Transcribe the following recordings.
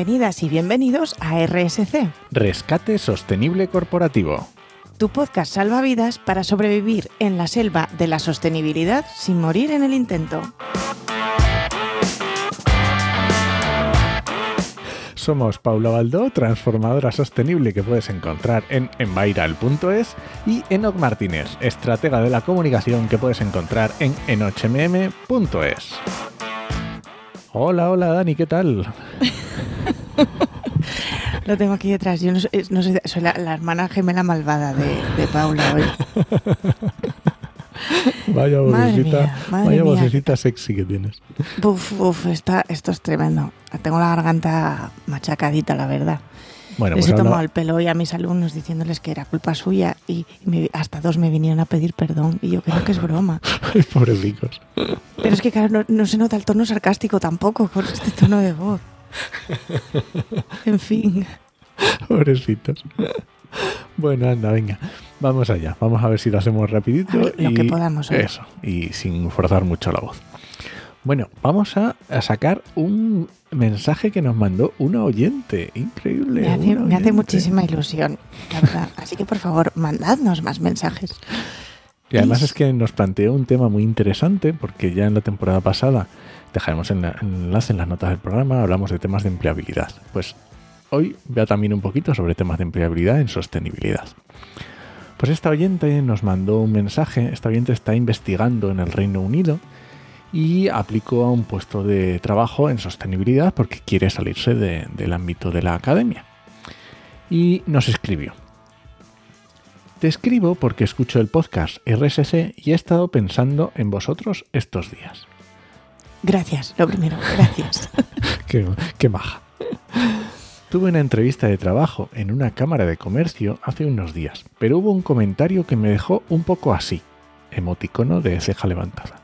Bienvenidas y bienvenidos a RSC, Rescate Sostenible Corporativo. tu podcast salvavidas para sobrevivir en la selva de la sostenibilidad sin morir en el intento. Somos Paula Baldó, transformadora sostenible que puedes encontrar en enviral.es y Enoc Martínez, estratega de la comunicación que puedes encontrar en enochmm.es. Hola, hola Dani, ¿qué tal? Lo tengo aquí detrás. Yo no, soy- no soy, soy la, la hermana gemela malvada de, de Paula hoy. Vaya vocecita, vaya vocecita sexy que tienes. Uf, uf, está, esto es tremendo. Tengo la garganta machacadita, la verdad. Bueno, Les pues he tomado habla- el pelo hoy a mis alumnos diciéndoles que era culpa suya y, y me- hasta dos me vinieron a pedir perdón. Y yo creo que es broma. Ay, pobrecicos. Pero es que, claro, no, no se nota el tono sarcástico tampoco con este tono de voz. En fin. Pobrecitos. Bueno, anda, venga. Vamos allá. Vamos a ver si lo hacemos rapidito. Ver, lo y que podamos, oye. Eso. Y sin forzar mucho la voz. Bueno, vamos a, a sacar un mensaje que nos mandó una oyente. Increíble. Me hace, me muchísima ilusión, la verdad. Así que, por favor, mandadnos más mensajes. Y además es que nos planteó un tema muy interesante porque ya en la temporada pasada dejaremos el enlace en las notas del programa, hablamos de temas de empleabilidad. Pues hoy vea también un poquito sobre temas de empleabilidad en sostenibilidad. Pues esta oyente nos mandó un mensaje, esta oyente está investigando en el Reino Unido y aplicó a un puesto de trabajo en sostenibilidad porque quiere salirse de- del ámbito de la academia. Y nos escribió. Te escribo porque escucho el podcast RSC y he estado pensando en vosotros estos días. Gracias, lo primero, gracias. Qué, qué maja. Tuve una entrevista de trabajo en una cámara de comercio hace unos días, pero hubo un comentario que me dejó un poco así, emoticono de ceja levantada.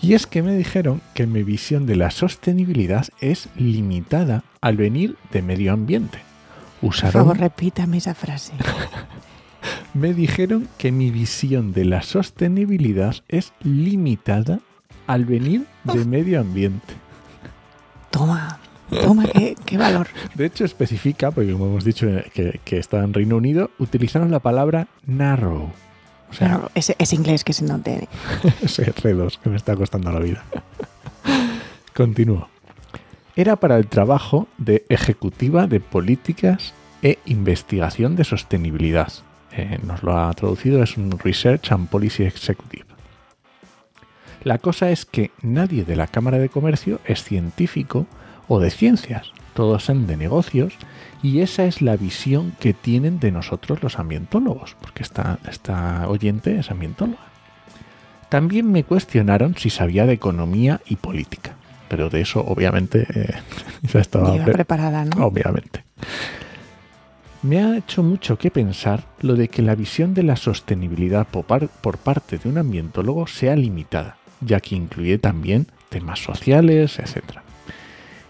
Y es que me dijeron que mi visión de la sostenibilidad es limitada al venir de medio ambiente. Por Usaron favor, repítame esa frase. me dijeron que mi visión de la sostenibilidad es limitada al venir de medio ambiente. Toma, toma, qué, qué valor. De hecho, especifica, porque como hemos dicho eh, que, que está en Reino Unido, utilizaron la palabra narrow. O sea, es, es inglés que se note. ese R2 que me está costando la vida. Continúo. Era para el trabajo de ejecutiva de políticas e investigación de sostenibilidad. Eh, nos lo ha traducido, es un Research and Policy Executive. La cosa es que nadie de la Cámara de Comercio es científico o de ciencias, todos son de negocios y esa es la visión que tienen de nosotros los ambientólogos, porque esta, esta oyente es ambientóloga. También me cuestionaron si sabía de economía y política, pero de eso obviamente eh, ya estaba pre- preparada, ¿no? obviamente. Me ha hecho mucho que pensar lo de que la visión de la sostenibilidad por, par- por parte de un ambientólogo sea limitada, ya que incluye también temas sociales, etc.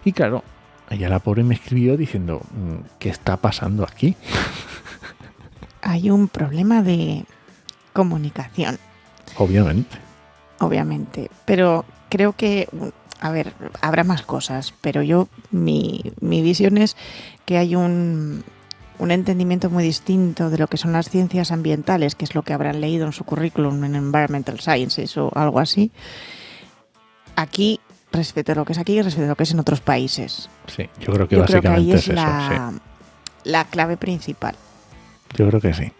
Y claro, ella la pobre me escribió diciendo, "Mm, ¿qué está pasando aquí? Hay un problema de comunicación, Obviamente. obviamente. Pero creo que, a ver, habrá más cosas, pero yo, mi, mi visión es que hay un, un entendimiento muy distinto de lo que son las ciencias ambientales, que es lo que habrán leído en su currículum en Environmental Sciences o algo así. Aquí, respecto a lo que es aquí y respecto a lo que es en otros países. Sí, yo creo que Yo creo que básicamente ahí es es eso. la, la clave principal. Yo creo que sí.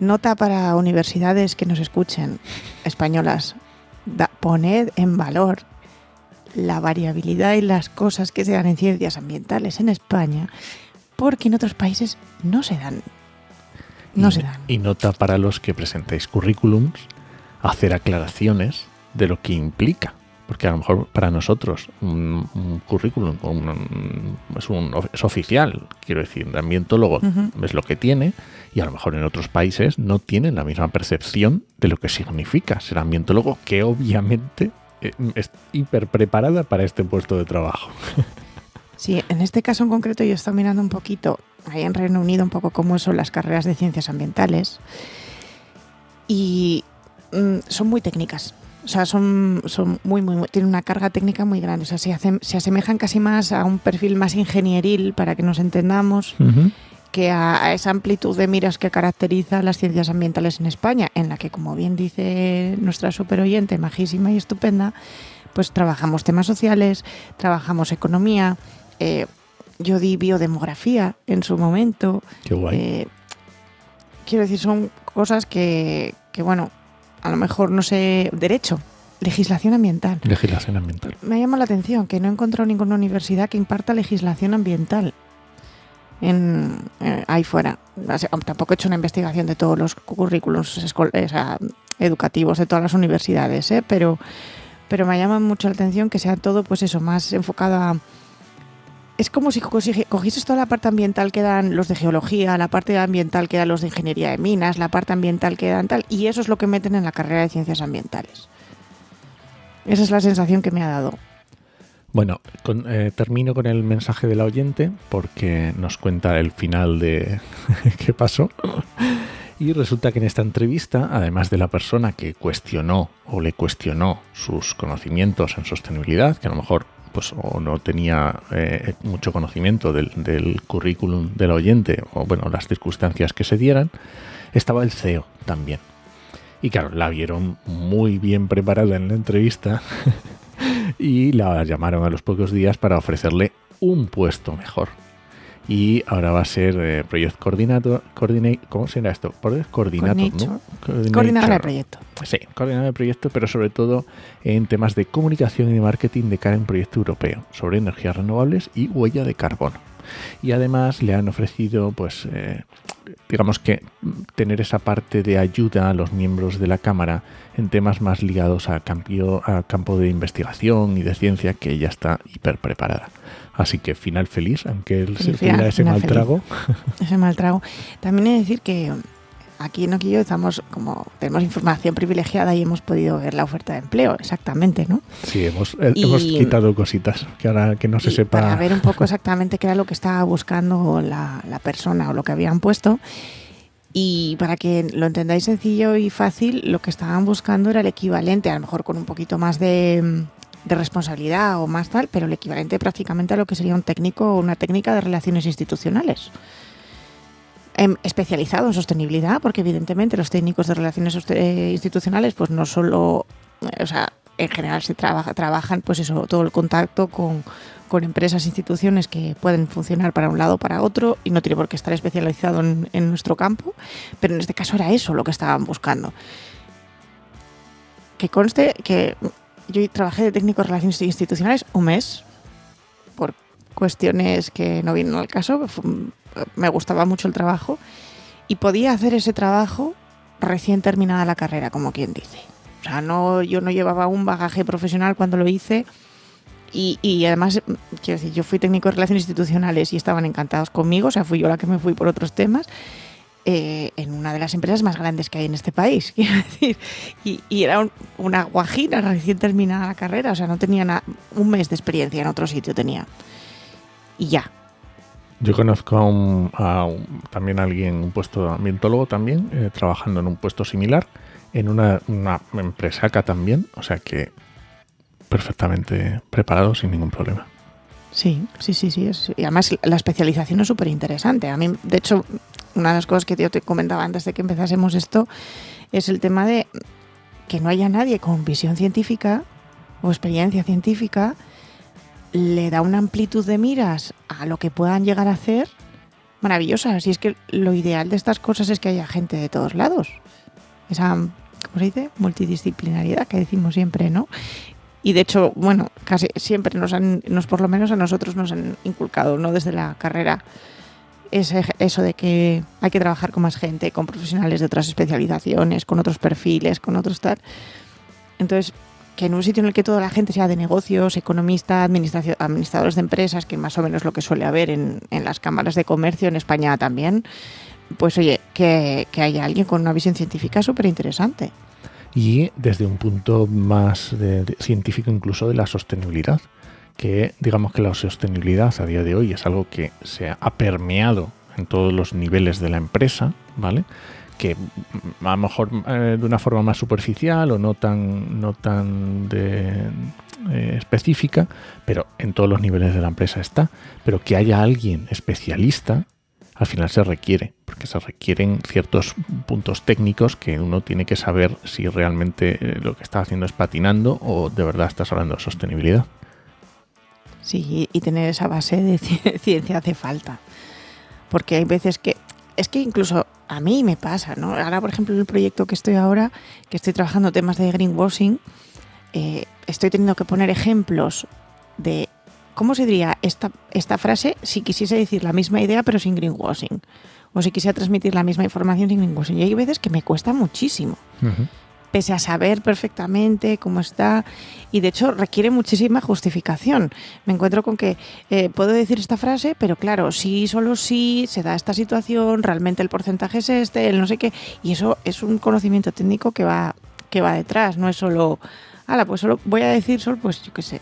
Nota para universidades que nos escuchen, españolas. Da- poned en valor la variabilidad y las cosas que se dan en ciencias ambientales en España, porque en otros países no se dan. No y, se dan. y nota para los que presentéis currículums hacer aclaraciones de lo que implica. Porque a lo mejor para nosotros un, un currículum un- es, un, es oficial, quiero decir, de ambientólogo Ujú. es lo que tiene, y a lo mejor en otros países no tienen la misma percepción de lo que significa ser ambientólogo, que obviamente eh, es hiper preparada para este puesto de trabajo. Sí, en este caso en concreto yo he estado mirando un poquito, ahí en Reino Unido, un poco cómo son las carreras de ciencias ambientales. Y mm, son muy técnicas. O sea, son, son muy, muy, muy- tienen una carga técnica muy grande. O sea, se, hacen- se asemejan casi más a un perfil más ingenieril, para que nos entendamos, que a, a esa amplitud de miras que caracteriza las ciencias ambientales en España, en la que, como bien dice nuestra super oyente, majísima y estupenda, pues trabajamos temas sociales, trabajamos economía. Eh, yo di biodemografía en su momento. Qué guay. Eh, quiero decir, son cosas que, que, bueno, a lo mejor no sé, derecho, legislación ambiental. Legislación ambiental. Me llama la atención que no he encontrado ninguna universidad que imparta legislación ambiental en, eh, ahí fuera. Tampoco he hecho una investigación de todos los currículos o sea, educativos de todas las universidades, ¿eh? pero, pero me llama mucho la atención que sea todo, pues eso, más enfocado a... Es como si cogi- cogieses toda la parte ambiental que dan los de geología, la parte ambiental que dan los de ingeniería de minas, la parte ambiental que dan tal, y eso es lo que meten en la carrera de ciencias ambientales. Esa es la sensación que me ha dado. Bueno, eh, termino con el mensaje de la oyente porque nos cuenta el final de qué pasó. Y resulta que en esta entrevista, además de la persona que cuestionó o le cuestionó sus conocimientos en sostenibilidad, que a lo mejor pues o no tenía eh, mucho conocimiento del, del currículum del oyente o bueno las circunstancias que se dieran, estaba el CEO también. Y claro, la vieron muy bien preparada en la entrevista y la llamaron a los pocos días para ofrecerle un puesto mejor. Y ahora va a ser eh, Project Coordinator, coordinate, ¿cómo será esto? Project Coordinator, ¿no? Coordinator. Coordinator. Coordinadora de proyecto. Sí, coordinador de proyecto, pero sobre todo en temas de comunicación y de marketing de cara a un proyecto europeo sobre energías renovables y huella de carbono. Y además le han ofrecido, pues, eh, digamos que tener esa parte de ayuda a los miembros de la Cámara en temas más ligados a, cambio, a campo de investigación y de ciencia, que ella está hiper preparada. Así que final feliz, aunque él se tuviera ese mal feliz. trago. Ese mal trago. También he de decir que aquí en Oquillo estamos como tenemos información privilegiada y hemos podido ver la oferta de empleo, exactamente, ¿no? Sí, hemos, Y- hemos quitado cositas que ahora que no se sepa. Para ver un poco exactamente qué era lo que estaba buscando la, la persona o lo que habían puesto. Y para que lo entendáis sencillo y fácil, lo que estaban buscando era el equivalente, a lo mejor con un poquito más de, de responsabilidad o más tal, pero el equivalente prácticamente a lo que sería un técnico o una técnica de relaciones institucionales. Em, especializado en sostenibilidad, porque evidentemente los técnicos de relaciones eh, institucionales, pues no solo, eh, o sea, en general se trabaja, trabajan, pues eso, todo el contacto con, con empresas, instituciones que pueden funcionar para un lado o para otro y no tiene por qué estar especializado en, nuestro campo, pero en este caso era eso lo que estaban buscando. Que conste que yo trabajé de técnico de relaciones institucionales un mes por cuestiones que no vienen al caso, me gustaba mucho el trabajo y podía hacer ese trabajo recién terminada la carrera, como quien dice. O sea, no, yo no llevaba un bagaje profesional cuando lo hice y, y además, quiero decir, yo fui técnico de relaciones institucionales y estaban encantados conmigo, o sea, fui yo la que me fui por otros temas. eh, en una de las empresas más grandes que hay en este país, quiero decir, y, era un- una guajira recién terminada la carrera, o sea, no tenía un mes de experiencia en otro sitio tenía. Y ya, Yo conozco a, un, a también a alguien, un puesto de ambientólogo también, eh, trabajando en un puesto similar, en una, una empresa acá también, o sea que perfectamente preparado sin ningún problema. Sí, sí, sí, sí. es- y además la especialización es súper interesante. A mí, de hecho, una de las cosas que yo te comentaba antes de que empezásemos esto es el tema de que no haya nadie con visión científica o experiencia científica le da una amplitud de miras a lo que puedan llegar a hacer maravillosa. Así es que lo ideal de estas cosas es que haya gente de todos lados. Esa, ¿cómo se dice? Multidisciplinariedad que decimos siempre, ¿no? Y de hecho, bueno, casi siempre nos han, nos por lo menos a nosotros nos han inculcado, ¿no? Desde la carrera, ese, eso de que hay que trabajar con más gente, con profesionales de otras especializaciones, con otros perfiles, con otros tal. Entonces, que en un sitio en el que toda la gente sea de negocios, economista, administración, administradores de empresas, que más o menos lo que suele haber en, en las cámaras de comercio en España también, pues oye, que, que haya alguien con una visión científica súper interesante. Y desde un punto más científico incluso de la sostenibilidad, que digamos que la sostenibilidad a día de hoy es algo que se ha permeado en todos los niveles de la empresa, ¿vale? Que a lo mejor eh, de una forma más superficial o no tan, no tan eh, específica, pero en todos los niveles de la empresa está, pero que haya alguien especialista, al final se requiere, porque se requieren ciertos puntos técnicos que uno tiene que saber si realmente eh, lo que está haciendo es patinando o de verdad estás hablando de sostenibilidad. Sí, y tener esa base de ciencia hace falta. Porque hay veces que es que incluso a mí me pasa, ¿no? Ahora, por ejemplo, en el proyecto que estoy ahora, que estoy trabajando temas de greenwashing, eh, estoy teniendo que poner ejemplos de cómo se diría esta, esta frase si quisiese decir la misma idea pero sin greenwashing. O si quisiera transmitir la misma información sin greenwashing. Y hay veces que me cuesta muchísimo pese a saber perfectamente cómo está y de hecho requiere muchísima justificación. Me encuentro con que eh, puedo decir esta frase, pero claro, sí, solo sí, se da esta situación, realmente el porcentaje es este, el no sé qué, y eso es un conocimiento técnico que va, que va detrás, no es solo, ala, pues solo voy a decir solo, pues yo qué sé,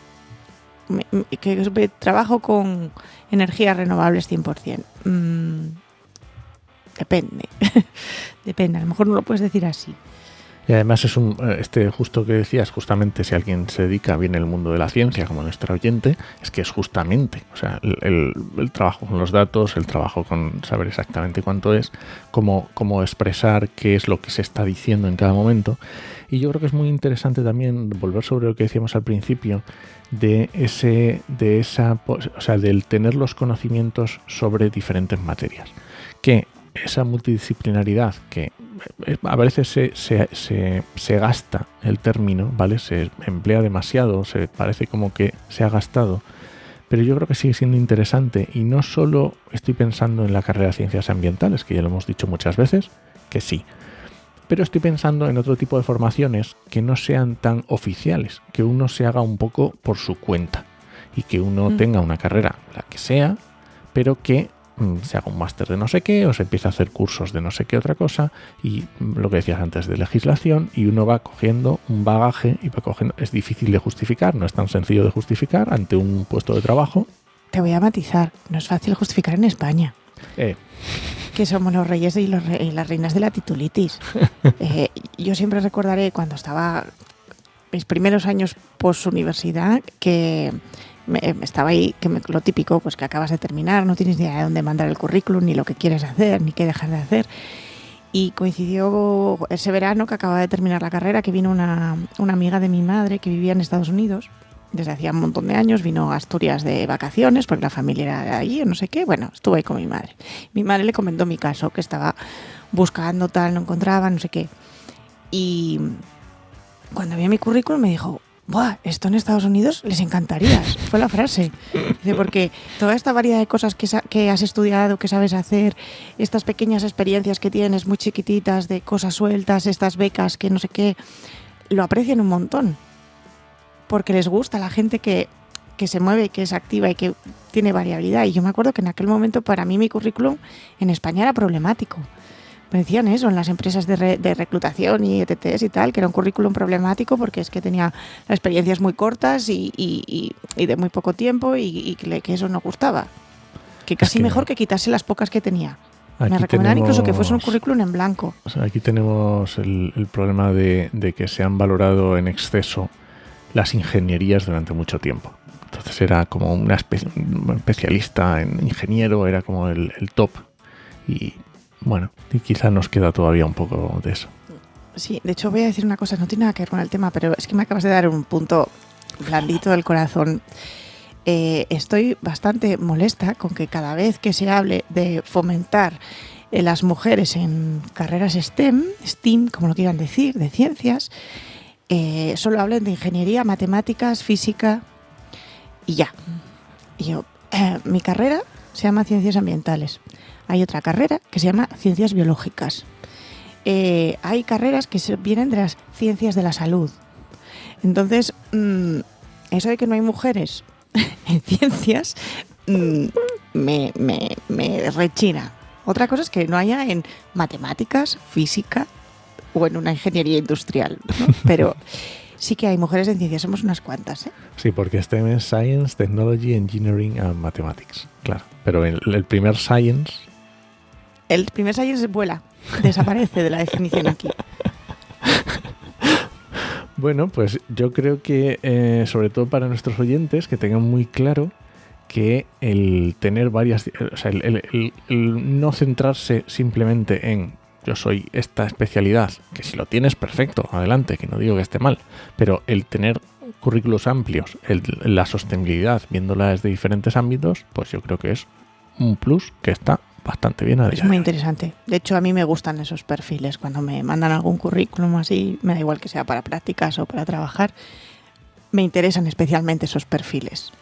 que trabajo con energías renovables 100%. Mm, depende, depende, a lo mejor no lo puedes decir así. Y además es un, eh, este justo que decías, justamente si alguien se dedica bien el mundo de la ciencia, como nuestro oyente, es que es justamente, o sea, el, trabajo con los datos, el trabajo con saber exactamente cuánto es, cómo, cómo expresar qué es lo que se está diciendo en cada momento. Y yo creo que es muy interesante también volver sobre lo que decíamos al principio, de ese, de esa, o sea, del tener los conocimientos sobre diferentes materias. Que esa multidisciplinaridad que eh, a veces se, se, se, gasta el término, ¿vale? Se emplea demasiado, se parece como que se ha gastado, pero yo creo que sigue siendo interesante y no solo estoy pensando en la carrera de ciencias ambientales, que ya lo hemos dicho muchas veces, que sí, pero estoy pensando en otro tipo de formaciones que no sean tan oficiales, que uno se haga un poco por su cuenta y que uno mm. tenga una carrera, la que sea, pero que se haga un máster de no sé qué o se empieza a hacer cursos de no sé qué otra cosa y lo que decías antes de legislación y uno va cogiendo un bagaje y va cogiendo es difícil de justificar no es tan sencillo de justificar ante un puesto de trabajo. Te voy a matizar no es fácil justificar en España. Eh. que somos los reyes y, las reinas de la titulitis. Eh, yo siempre recordaré cuando estaba mis primeros años post universidad que estaba ahí, que lo típico, pues que acabas de terminar, no tienes ni idea de dónde mandar el currículum, ni lo que quieres hacer, ni qué dejar de hacer. Y coincidió ese verano que acababa de terminar la carrera, que vino una, una amiga de mi madre que vivía en Estados Unidos desde hacía un montón de años, vino a Asturias de vacaciones porque la familia era allí o no sé qué. Bueno, estuve ahí con mi madre. Mi madre le comentó mi caso, que estaba buscando tal, no encontraba, no sé qué. Y cuando vio mi currículum me dijo, Buah, esto en Estados Unidos les encantaría. Fue la frase. porque toda esta variedad de cosas que, que, has estudiado, que sabes hacer, estas pequeñas experiencias que tienes muy chiquititas de cosas sueltas, estas becas que no sé qué, lo aprecian un montón. Porque les gusta la gente que, que se mueve, que es activa y que tiene variabilidad. Y yo me acuerdo que en aquel momento para mí mi currículum en España era problemático me decían eso en las empresas de, de, reclutación y ETTs y tal, que era un currículum problemático porque es que tenía experiencias muy cortas y, y, y de muy poco tiempo y, que, eso no gustaba. Que casi mejor que quitarse las pocas que tenía. me recomendaban incluso que fuese un currículum en blanco. aquí tenemos el, el problema de, de, que se han valorado en exceso las ingenierías durante mucho tiempo. Entonces era como una un especialista en ingeniero, era como el, el top. Y bueno, y quizá nos queda todavía un poco de eso. Sí, de hecho voy a decir una cosa, no tiene nada que ver con el tema, pero es que me acabas de dar un punto blandito del corazón. Eh, estoy bastante molesta con que cada vez que se hable de fomentar eh, las mujeres en carreras STEM, STEAM, como lo quieran decir, de ciencias, eh, solo hablen de ingeniería, matemáticas, física y ya. Y yo, mi carrera se llama Ciencias Ambientales hay otra carrera que se llama ciencias biológicas. Eh, hay carreras que vienen de las ciencias de la salud. Entonces, mm, eso de que no hay mujeres en ciencias mm, me, rechina. Otra cosa es que no haya en matemáticas, física o en una ingeniería industrial. Pero Sí que hay mujeres en ciencia, somos unas cuantas, ¿eh? Sí, porque STEM es Science, Technology, Engineering and Mathematics. Claro. Pero el, el primer Science. El primer Science vuela, desaparece de la definición aquí. Bueno, pues yo creo que, eh, sobre todo para nuestros oyentes, que tengan muy claro que el tener varias. O sea, el, el- no centrarse simplemente en yo soy esta especialidad, que si lo tienes, perfecto, adelante, que no digo que esté mal, pero el tener currículos amplios, la sostenibilidad, viéndola desde diferentes ámbitos, pues yo creo que es un plus que está bastante bien a Es día muy de hoy. interesante. De hecho, a mí me gustan esos perfiles. Cuando me mandan algún currículum así, me da igual que sea para prácticas o para trabajar, me interesan especialmente esos perfiles.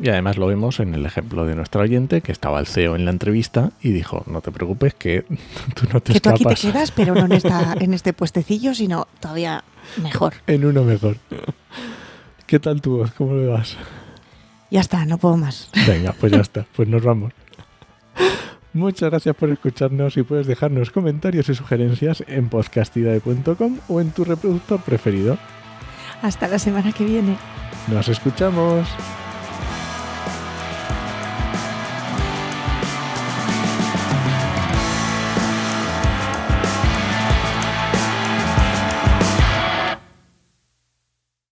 Y además lo vemos en el ejemplo de nuestro oyente, que estaba el CEO en la entrevista y dijo, no te preocupes, que tú no te que tú aquí te quedas, pero no en, esta, en este puestecillo, sino todavía mejor. en uno mejor. ¿Qué tal voz? ¿Cómo le vas? Ya está, no puedo más. Venga, pues ya está, pues nos vamos. Muchas gracias por escucharnos y puedes dejarnos comentarios y sugerencias en podcastidae.com o en tu reproductor preferido. Hasta la semana que viene. Nos escuchamos.